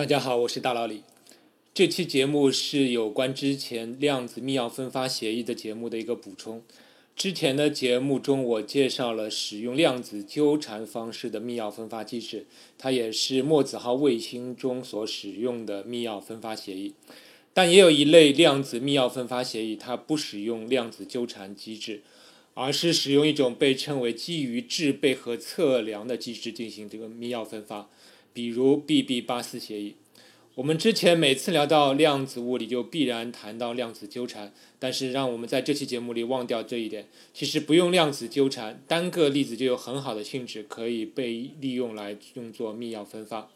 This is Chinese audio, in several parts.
大家好，我是大老李。这期节目是有关之前量子密钥分发协议的节目的一个补充。之前的节目中，我介绍了使用量子纠缠方式的密钥分发机制，它也是墨子号卫星中所使用的密钥分发协议。但也有一类量子密钥分发协议，它不使用量子纠缠机制，而是使用一种被称为基于制备和测量的机制进行这个密钥分发。比如 BB 巴斯协议，我们之前每次聊到量子物理就必然谈到量子纠缠，但是让我们在这期节目里忘掉这一点。其实不用量子纠缠，单个粒子就有很好的性质可以被利用来用作密钥分发。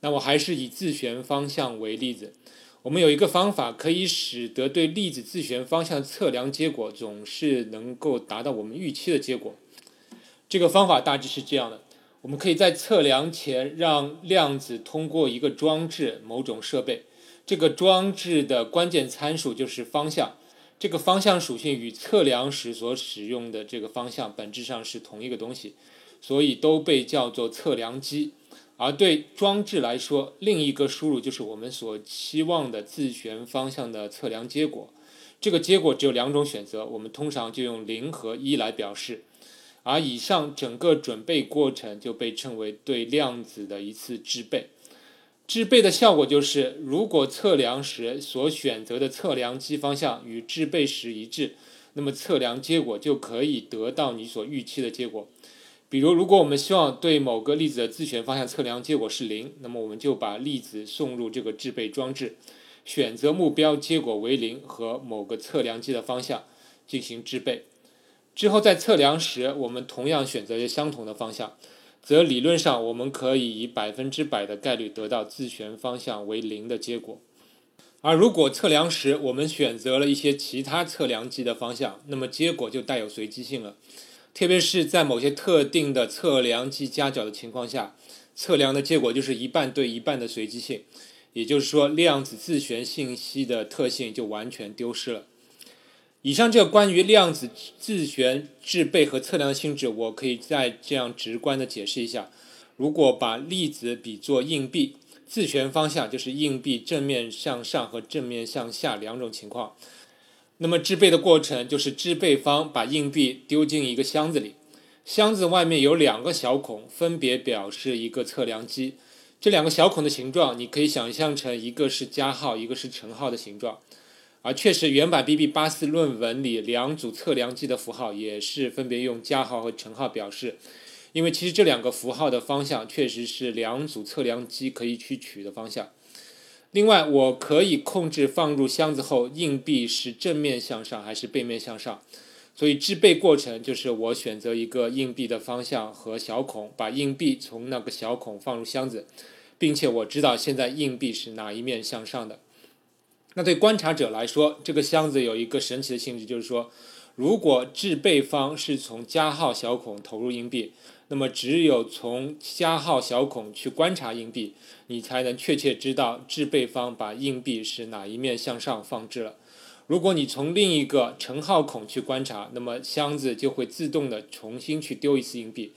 那我还是以自旋方向为例子，我们有一个方法可以使得对粒子自旋方向测量结果总是能够达到我们预期的结果。这个方法大致是这样的。我们可以在测量前让量子通过一个装置、某种设备。这个装置的关键参数就是方向。这个方向属性与测量时所使用的这个方向本质上是同一个东西，所以都被叫做测量机。而对装置来说，另一个输入就是我们所期望的自旋方向的测量结果。这个结果只有两种选择，我们通常就用零和一来表示。而以上整个准备过程就被称为对量子的一次制备。制备的效果就是，如果测量时所选择的测量机方向与制备时一致，那么测量结果就可以得到你所预期的结果。比如，如果我们希望对某个粒子的自旋方向测量结果是零，那么我们就把粒子送入这个制备装置，选择目标结果为零和某个测量机的方向进行制备。之后在测量时，我们同样选择相同的方向，则理论上我们可以以百分之百的概率得到自旋方向为零的结果。而如果测量时我们选择了一些其他测量机的方向，那么结果就带有随机性了。特别是在某些特定的测量机夹角的情况下，测量的结果就是一半对一半的随机性，也就是说量子自旋信息的特性就完全丢失了。以上这个关于量子自旋制备和测量的性质，我可以再这样直观的解释一下：如果把粒子比作硬币，自旋方向就是硬币正面向上和正面向下两种情况。那么制备的过程就是制备方把硬币丢进一个箱子里，箱子外面有两个小孔，分别表示一个测量机。这两个小孔的形状，你可以想象成一个是加号，一个是乘号的形状。而确实，原版 B.B. 八四论文里两组测量机的符号也是分别用加号和乘号表示，因为其实这两个符号的方向确实是两组测量机可以去取的方向。另外，我可以控制放入箱子后硬币是正面向上还是背面向上，所以制备过程就是我选择一个硬币的方向和小孔，把硬币从那个小孔放入箱子，并且我知道现在硬币是哪一面向上的。那对观察者来说，这个箱子有一个神奇的性质，就是说，如果制备方是从加号小孔投入硬币，那么只有从加号小孔去观察硬币，你才能确切知道制备方把硬币是哪一面向上放置了。如果你从另一个乘号孔去观察，那么箱子就会自动的重新去丢一次硬币，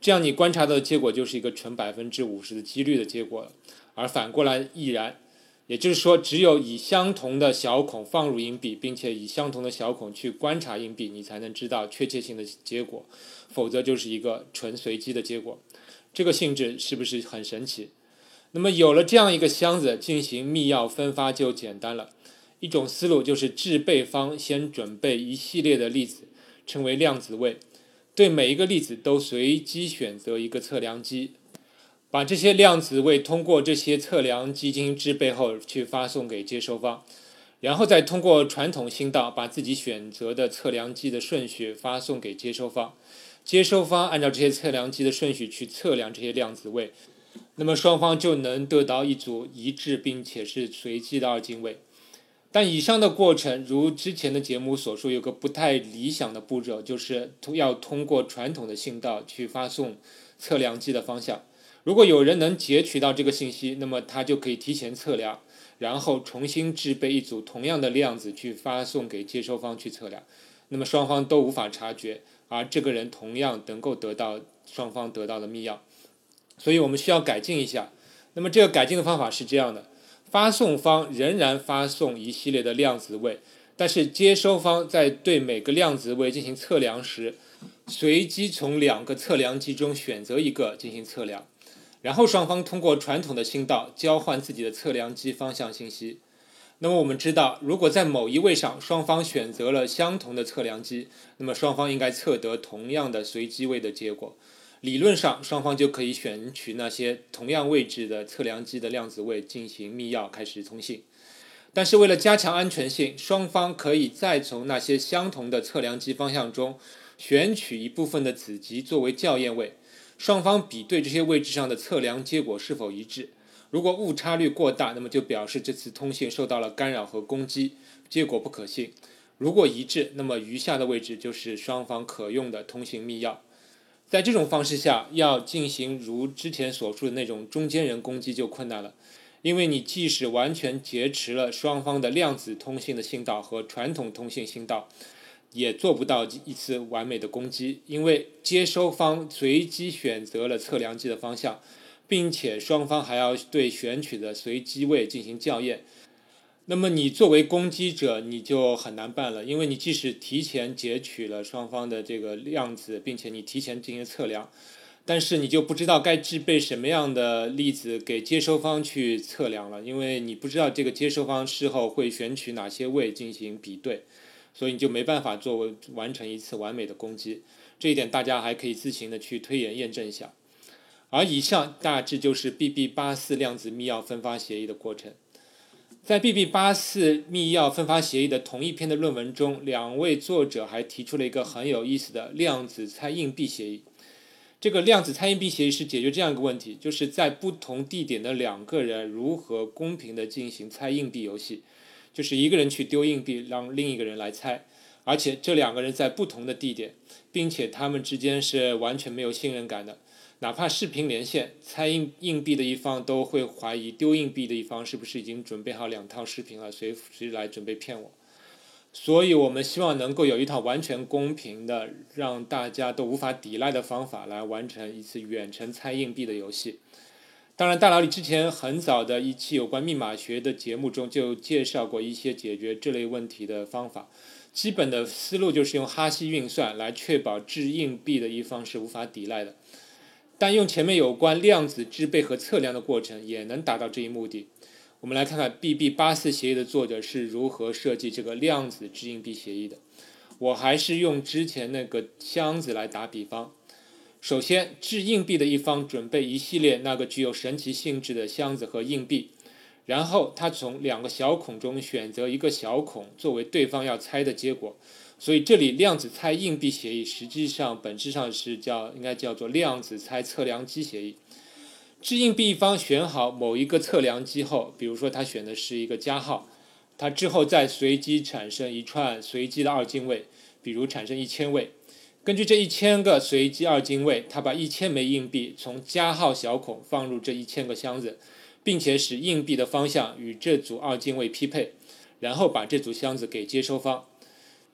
这样你观察到的结果就是一个纯百分之五十的几率的结果了，而反过来亦然。也就是说，只有以相同的小孔放入硬币，并且以相同的小孔去观察硬币，你才能知道确切性的结果，否则就是一个纯随机的结果。这个性质是不是很神奇？那么有了这样一个箱子，进行密钥分发就简单了。一种思路就是制备方先准备一系列的粒子，称为量子位，对每一个粒子都随机选择一个测量机。把这些量子位通过这些测量基进行制备后，去发送给接收方，然后再通过传统信道把自己选择的测量机的顺序发送给接收方，接收方按照这些测量机的顺序去测量这些量子位，那么双方就能得到一组一致并且是随机的二进位。但以上的过程，如之前的节目所说，有个不太理想的步骤，就是要通过传统的信道去发送测量机的方向。如果有人能截取到这个信息，那么他就可以提前测量，然后重新制备一组同样的量子去发送给接收方去测量，那么双方都无法察觉，而这个人同样能够得到双方得到的密钥。所以我们需要改进一下，那么这个改进的方法是这样的：发送方仍然发送一系列的量子位，但是接收方在对每个量子位进行测量时，随机从两个测量机中选择一个进行测量，然后双方通过传统的信道交换自己的测量机方向信息。那么我们知道，如果在某一位上双方选择了相同的测量机，那么双方应该测得同样的随机位的结果。理论上，双方就可以选取那些同样位置的测量机的量子位进行密钥开始通信。但是为了加强安全性，双方可以再从那些相同的测量机方向中选取一部分的子集作为校验位，双方比对这些位置上的测量结果是否一致。如果误差率过大，那么就表示这次通信受到了干扰和攻击，结果不可信。如果一致，那么余下的位置就是双方可用的通信密钥。在这种方式下，要进行如之前所述的那种中间人攻击就困难了，因为你即使完全劫持了双方的量子通信的信道和传统通信信道，也做不到一次完美的攻击，因为接收方随机选择了测量机的方向。并且双方还要对选取的随机位进行校验，那么你作为攻击者你就很难办了，因为你即使提前截取了双方的这个量子，并且你提前进行测量，但是你就不知道该制备什么样的粒子给接收方去测量了，因为你不知道这个接收方事后会选取哪些位进行比对，所以你就没办法作为完成一次完美的攻击。这一点大家还可以自行的去推演验证一下。而以上大致就是 BB 八四量子密钥分发协议的过程。在 BB 八四密钥分发协议的同一篇的论文中，两位作者还提出了一个很有意思的量子猜硬币协议。这个量子猜硬币协议是解决这样一个问题：就是在不同地点的两个人如何公平的进行猜硬币游戏，就是一个人去丢硬币，让另一个人来猜，而且这两个人在不同的地点，并且他们之间是完全没有信任感的。哪怕视频连线，猜硬硬币的一方都会怀疑丢硬币的一方是不是已经准备好两套视频了，随时来准备骗我。所以，我们希望能够有一套完全公平的、让大家都无法抵赖的方法来完成一次远程猜硬币的游戏。当然，大佬你之前很早的一期有关密码学的节目中就介绍过一些解决这类问题的方法。基本的思路就是用哈希运算来确保掷硬币的一方是无法抵赖的。但用前面有关量子制备和测量的过程也能达到这一目的。我们来看看 BB 八四协议的作者是如何设计这个量子掷硬币协议的。我还是用之前那个箱子来打比方。首先，掷硬币的一方准备一系列那个具有神奇性质的箱子和硬币，然后他从两个小孔中选择一个小孔作为对方要猜的结果。所以这里量子猜硬币协议实际上本质上是叫应该叫做量子猜测量机协议。掷硬币一方选好某一个测量机后，比如说他选的是一个加号，他之后再随机产生一串随机的二进位，比如产生一千位。根据这一千个随机二进位，他把一千枚硬币从加号小孔放入这一千个箱子，并且使硬币的方向与这组二进位匹配，然后把这组箱子给接收方。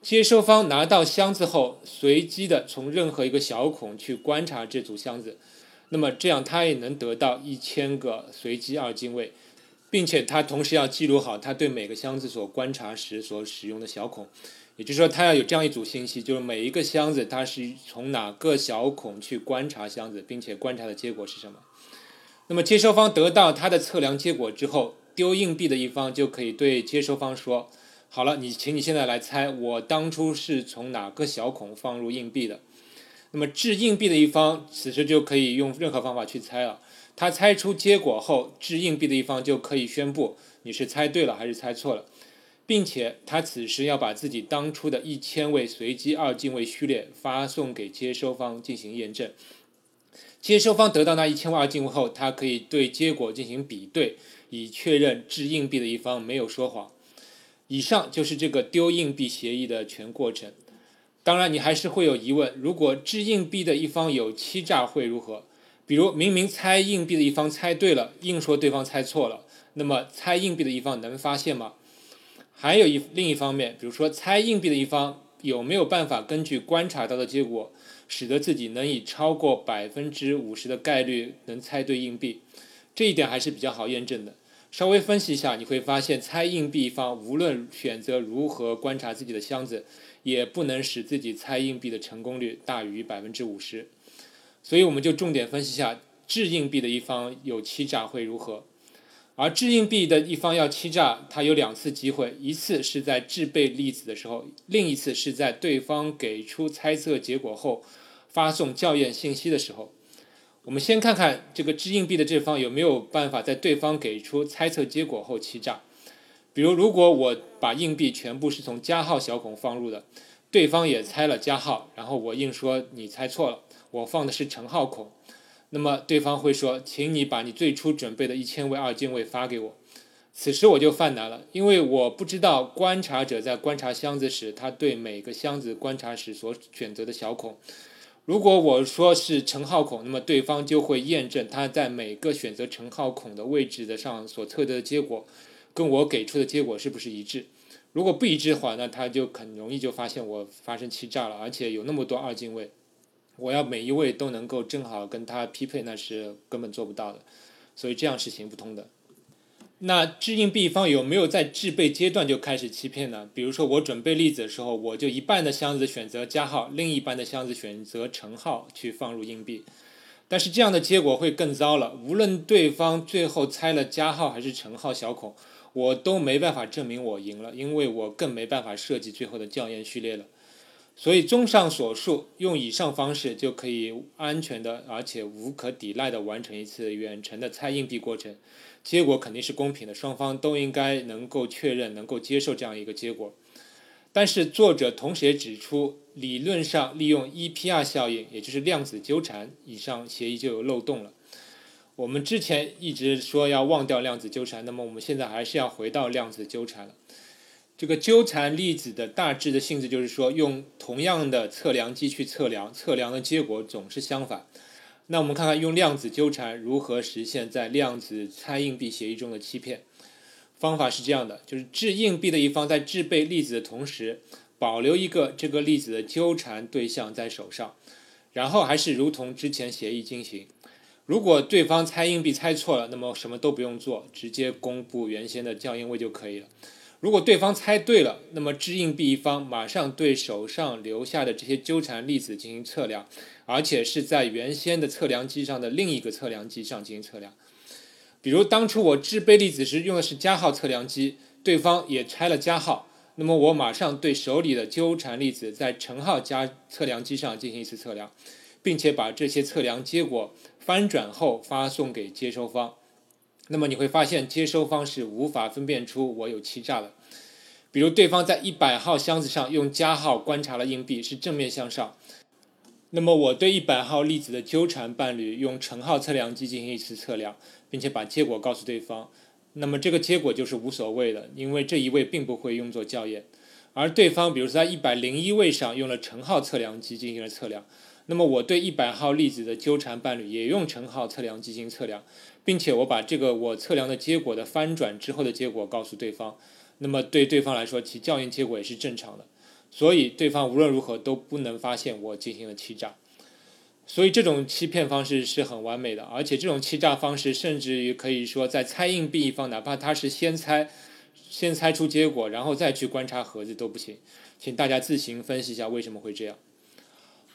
接收方拿到箱子后，随机的从任何一个小孔去观察这组箱子，那么这样他也能得到一千个随机二进位，并且他同时要记录好他对每个箱子所观察时所使用的小孔，也就是说他要有这样一组信息，就是每一个箱子它是从哪个小孔去观察箱子，并且观察的结果是什么。那么接收方得到它的测量结果之后，丢硬币的一方就可以对接收方说。好了，你请你现在来猜，我当初是从哪个小孔放入硬币的？那么掷硬币的一方此时就可以用任何方法去猜了。他猜出结果后，掷硬币的一方就可以宣布你是猜对了还是猜错了，并且他此时要把自己当初的一千位随机二进位序列发送给接收方进行验证。接收方得到那一千位二进位后，他可以对结果进行比对，以确认掷硬币的一方没有说谎。以上就是这个丢硬币协议的全过程。当然，你还是会有疑问：如果掷硬币的一方有欺诈会如何？比如明明猜硬币的一方猜对了，硬说对方猜错了，那么猜硬币的一方能发现吗？还有一另一方面，比如说猜硬币的一方有没有办法根据观察到的结果，使得自己能以超过百分之五十的概率能猜对硬币？这一点还是比较好验证的。稍微分析一下，你会发现猜硬币一方无论选择如何观察自己的箱子，也不能使自己猜硬币的成功率大于百分之五十。所以我们就重点分析一下掷硬币的一方有欺诈会如何。而掷硬币的一方要欺诈，他有两次机会，一次是在制备粒子的时候，另一次是在对方给出猜测结果后发送校验信息的时候。我们先看看这个掷硬币的这方有没有办法在对方给出猜测结果后欺诈。比如，如果我把硬币全部是从加号小孔放入的，对方也猜了加号，然后我硬说你猜错了，我放的是乘号孔，那么对方会说，请你把你最初准备的一千位二进位发给我。此时我就犯难了，因为我不知道观察者在观察箱子时，他对每个箱子观察时所选择的小孔。如果我说是乘号孔，那么对方就会验证他在每个选择乘号孔的位置的上所测得的结果，跟我给出的结果是不是一致？如果不一致的话，那他就很容易就发现我发生欺诈了，而且有那么多二进位，我要每一位都能够正好跟他匹配，那是根本做不到的，所以这样是行不通的。那掷硬币方有没有在制备阶段就开始欺骗呢？比如说我准备粒子的时候，我就一半的箱子选择加号，另一半的箱子选择乘号去放入硬币。但是这样的结果会更糟了。无论对方最后猜了加号还是乘号小孔，我都没办法证明我赢了，因为我更没办法设计最后的校验序列了。所以综上所述，用以上方式就可以安全的而且无可抵赖的完成一次远程的猜硬币过程。结果肯定是公平的，双方都应该能够确认、能够接受这样一个结果。但是作者同时也指出，理论上利用 EPR 效应，也就是量子纠缠，以上协议就有漏洞了。我们之前一直说要忘掉量子纠缠，那么我们现在还是要回到量子纠缠了。这个纠缠粒子的大致的性质就是说，用同样的测量机去测量，测量的结果总是相反。那我们看看用量子纠缠如何实现在量子猜硬币协议中的欺骗。方法是这样的：就是掷硬币的一方在制备粒子的同时，保留一个这个粒子的纠缠对象在手上，然后还是如同之前协议进行。如果对方猜硬币猜错了，那么什么都不用做，直接公布原先的校验位就可以了。如果对方猜对了，那么掷硬币一方马上对手上留下的这些纠缠粒子进行测量，而且是在原先的测量机上的另一个测量机上进行测量。比如当初我制备粒子时用的是加号测量机，对方也拆了加号，那么我马上对手里的纠缠粒子在乘号加测量机上进行一次测量，并且把这些测量结果翻转后发送给接收方。那么你会发现，接收方是无法分辨出我有欺诈的。比如，对方在一百号箱子上用加号观察了硬币是正面向上，那么我对一百号粒子的纠缠伴侣用乘号测量机进行一次测量，并且把结果告诉对方，那么这个结果就是无所谓的，因为这一位并不会用作校验。而对方，比如说在一百零一位上用了乘号测量机进行了测量。那么我对一百号粒子的纠缠伴侣也用乘号测量机进行测量，并且我把这个我测量的结果的翻转之后的结果告诉对方，那么对对方来说其校验结果也是正常的，所以对方无论如何都不能发现我进行了欺诈，所以这种欺骗方式是很完美的，而且这种欺诈方式甚至于可以说在猜硬币一方，哪怕他是先猜，先猜出结果然后再去观察盒子都不行，请大家自行分析一下为什么会这样。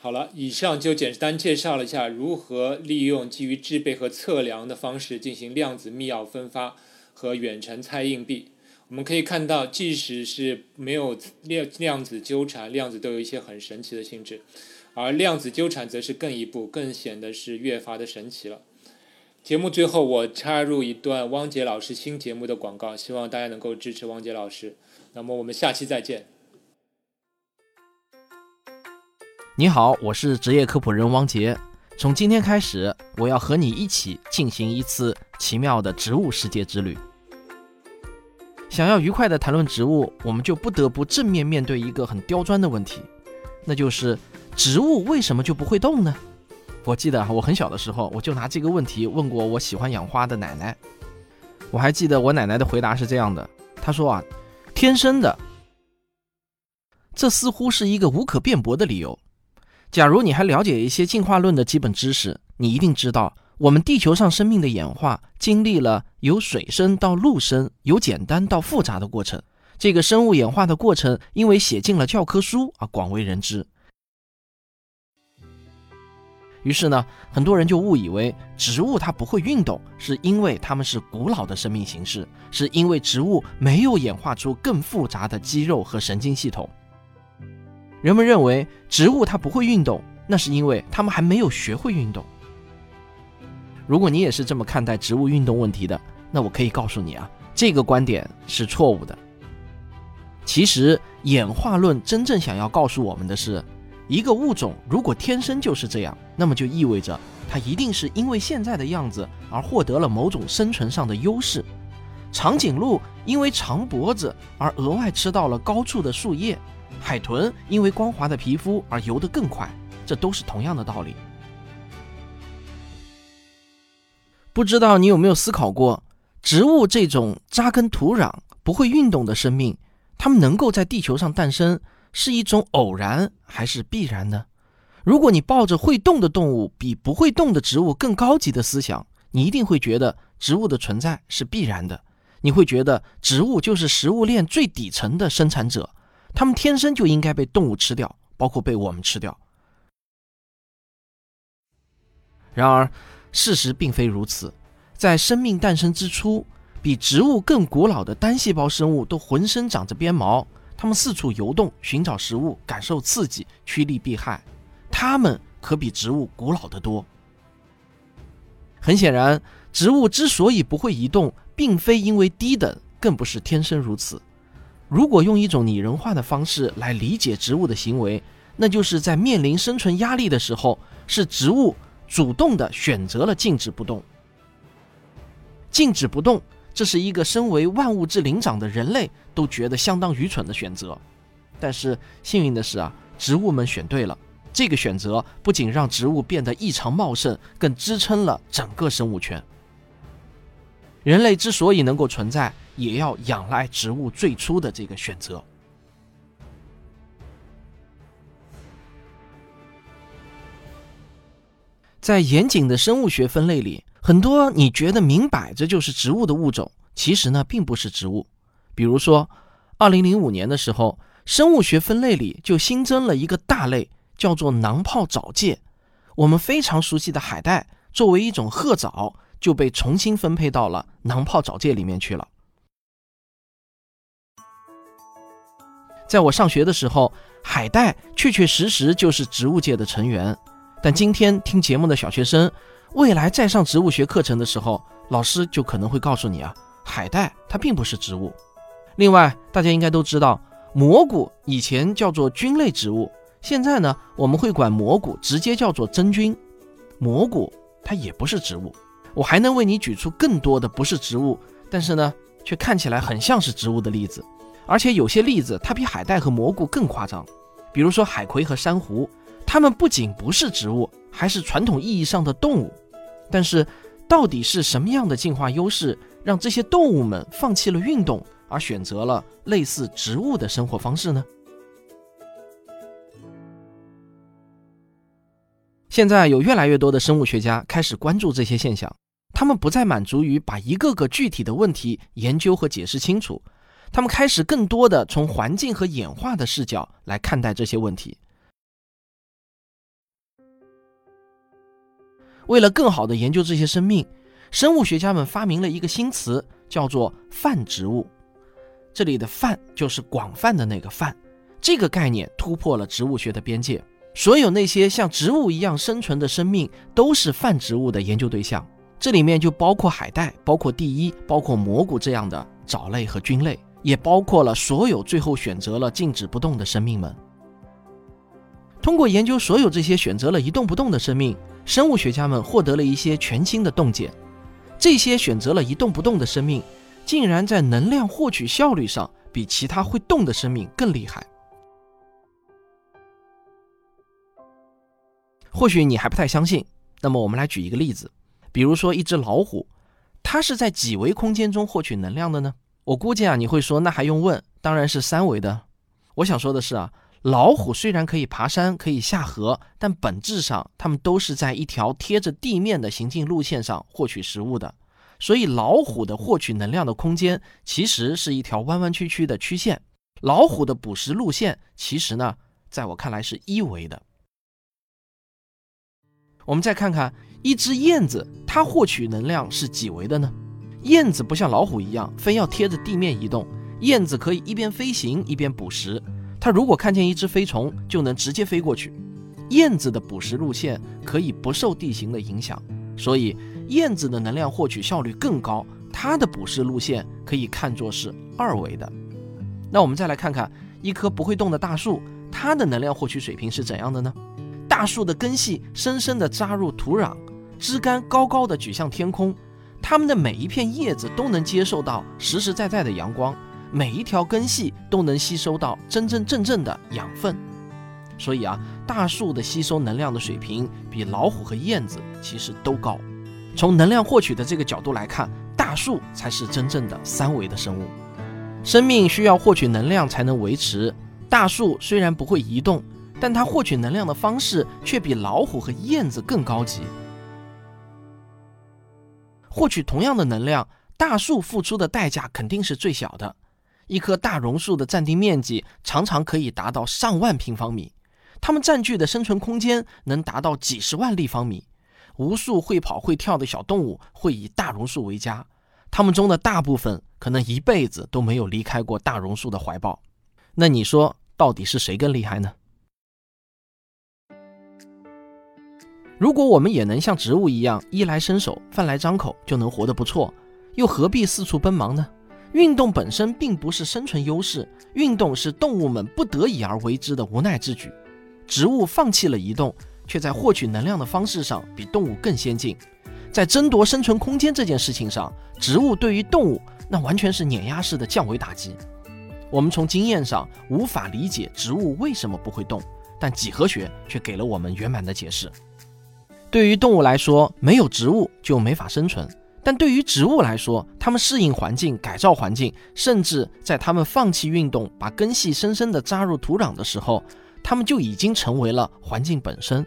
好了，以上就简单介绍了一下如何利用基于制备和测量的方式进行量子密钥分发和远程猜硬币。我们可以看到，即使是没有量量子纠缠，量子都有一些很神奇的性质，而量子纠缠则是更一步，更显得是越发的神奇了。节目最后，我插入一段汪杰老师新节目的广告，希望大家能够支持汪杰老师。那么我们下期再见。你好，我是职业科普人汪杰。从今天开始，我要和你一起进行一次奇妙的植物世界之旅。想要愉快地谈论植物，我们就不得不正面面对一个很刁钻的问题，那就是植物为什么就不会动呢？我记得我很小的时候，我就拿这个问题问过我喜欢养花的奶奶。我还记得我奶奶的回答是这样的：她说啊，天生的。这似乎是一个无可辩驳的理由。假如你还了解一些进化论的基本知识，你一定知道我们地球上生命的演化经历了由水生到陆生、由简单到复杂的过程。这个生物演化的过程，因为写进了教科书而广为人知。于是呢，很多人就误以为植物它不会运动，是因为它们是古老的生命形式，是因为植物没有演化出更复杂的肌肉和神经系统。人们认为植物它不会运动，那是因为它们还没有学会运动。如果你也是这么看待植物运动问题的，那我可以告诉你啊，这个观点是错误的。其实，演化论真正想要告诉我们的是。一个物种如果天生就是这样，那么就意味着它一定是因为现在的样子而获得了某种生存上的优势。长颈鹿因为长脖子而额外吃到了高处的树叶，海豚因为光滑的皮肤而游得更快，这都是同样的道理。不知道你有没有思考过，植物这种扎根土壤、不会运动的生命，它们能够在地球上诞生？是一种偶然还是必然呢？如果你抱着会动的动物比不会动的植物更高级的思想，你一定会觉得植物的存在是必然的。你会觉得植物就是食物链最底层的生产者，它们天生就应该被动物吃掉，包括被我们吃掉。然而，事实并非如此。在生命诞生之初，比植物更古老的单细胞生物都浑身长着鞭毛。它们四处游动，寻找食物，感受刺激，趋利避害。它们可比植物古老得多。很显然，植物之所以不会移动，并非因为低等，更不是天生如此。如果用一种拟人化的方式来理解植物的行为，那就是在面临生存压力的时候，是植物主动的选择了静止不动。静止不动。这是一个身为万物之灵长的人类都觉得相当愚蠢的选择，但是幸运的是啊，植物们选对了。这个选择不仅让植物变得异常茂盛，更支撑了整个生物圈。人类之所以能够存在，也要仰赖植物最初的这个选择。在严谨的生物学分类里。很多你觉得明摆着就是植物的物种，其实呢并不是植物。比如说，二零零五年的时候，生物学分类里就新增了一个大类，叫做囊泡藻介。我们非常熟悉的海带，作为一种褐藻，就被重新分配到了囊泡藻介里面去了。在我上学的时候，海带确确实实就是植物界的成员，但今天听节目的小学生。未来再上植物学课程的时候，老师就可能会告诉你啊，海带它并不是植物。另外，大家应该都知道，蘑菇以前叫做菌类植物，现在呢，我们会管蘑菇直接叫做真菌。蘑菇它也不是植物。我还能为你举出更多的不是植物，但是呢，却看起来很像是植物的例子。而且有些例子它比海带和蘑菇更夸张，比如说海葵和珊瑚，它们不仅不是植物，还是传统意义上的动物。但是，到底是什么样的进化优势让这些动物们放弃了运动，而选择了类似植物的生活方式呢？现在有越来越多的生物学家开始关注这些现象，他们不再满足于把一个个具体的问题研究和解释清楚，他们开始更多的从环境和演化的视角来看待这些问题。为了更好的研究这些生命，生物学家们发明了一个新词，叫做泛植物。这里的“泛”就是广泛的那个“泛”，这个概念突破了植物学的边界。所有那些像植物一样生存的生命都是泛植物的研究对象。这里面就包括海带、包括地衣、包括蘑菇这样的藻类和菌类，也包括了所有最后选择了静止不动的生命们。通过研究所有这些选择了一动不动的生命。生物学家们获得了一些全新的洞见，这些选择了一动不动的生命，竟然在能量获取效率上比其他会动的生命更厉害。或许你还不太相信，那么我们来举一个例子，比如说一只老虎，它是在几维空间中获取能量的呢？我估计啊，你会说那还用问？当然是三维的。我想说的是啊，老虎虽然可以爬山，可以下河，但本质上它们都是在一条贴着地面的行进路线上获取食物的。所以，老虎的获取能量的空间其实是一条弯弯曲曲的曲线。老虎的捕食路线其实呢，在我看来是一维的。我们再看看一只燕子，它获取能量是几维的呢？燕子不像老虎一样非要贴着地面移动，燕子可以一边飞行一边捕食。它如果看见一只飞虫，就能直接飞过去。燕子的捕食路线可以不受地形的影响，所以燕子的能量获取效率更高。它的捕食路线可以看作是二维的。那我们再来看看一棵不会动的大树，它的能量获取水平是怎样的呢？大树的根系深深地扎入土壤，枝干高高的举向天空，它们的每一片叶子都能接受到实实在在的阳光。每一条根系都能吸收到真真正正的养分，所以啊，大树的吸收能量的水平比老虎和燕子其实都高。从能量获取的这个角度来看，大树才是真正的三维的生物。生命需要获取能量才能维持。大树虽然不会移动，但它获取能量的方式却比老虎和燕子更高级。获取同样的能量，大树付出的代价肯定是最小的。一棵大榕树的占地面积常常可以达到上万平方米，它们占据的生存空间能达到几十万立方米。无数会跑会跳的小动物会以大榕树为家，它们中的大部分可能一辈子都没有离开过大榕树的怀抱。那你说，到底是谁更厉害呢？如果我们也能像植物一样衣来伸手、饭来张口就能活得不错，又何必四处奔忙呢？运动本身并不是生存优势，运动是动物们不得已而为之的无奈之举。植物放弃了移动，却在获取能量的方式上比动物更先进。在争夺生存空间这件事情上，植物对于动物那完全是碾压式的降维打击。我们从经验上无法理解植物为什么不会动，但几何学却给了我们圆满的解释。对于动物来说，没有植物就没法生存。但对于植物来说，它们适应环境、改造环境，甚至在它们放弃运动、把根系深深地扎入土壤的时候，它们就已经成为了环境本身。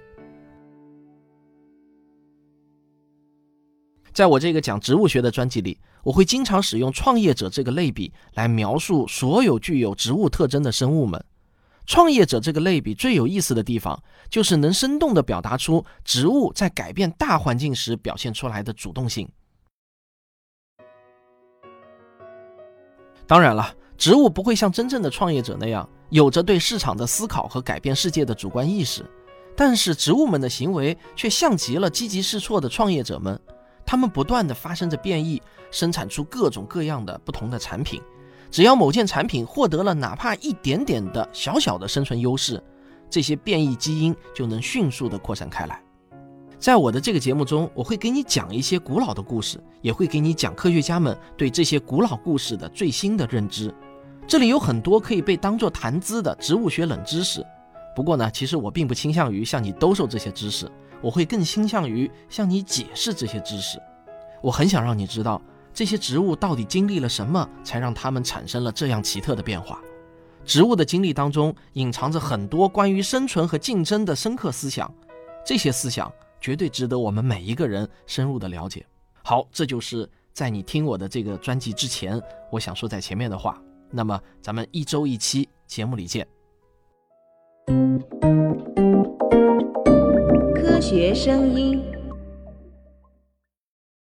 在我这个讲植物学的专辑里，我会经常使用“创业者”这个类比来描述所有具有植物特征的生物们。创业者这个类比最有意思的地方，就是能生动地表达出植物在改变大环境时表现出来的主动性。当然了，植物不会像真正的创业者那样有着对市场的思考和改变世界的主观意识，但是植物们的行为却像极了积极试错的创业者们。他们不断地发生着变异，生产出各种各样的不同的产品。只要某件产品获得了哪怕一点点的小小的生存优势，这些变异基因就能迅速地扩散开来。在我的这个节目中，我会给你讲一些古老的故事，也会给你讲科学家们对这些古老故事的最新的认知。这里有很多可以被当做谈资的植物学冷知识。不过呢，其实我并不倾向于向你兜售这些知识，我会更倾向于向你解释这些知识。我很想让你知道这些植物到底经历了什么，才让它们产生了这样奇特的变化。植物的经历当中隐藏着很多关于生存和竞争的深刻思想，这些思想。绝对值得我们每一个人深入的了解。好，这就是在你听我的这个专辑之前，我想说在前面的话。那么，咱们一周一期节目里见。科学声音。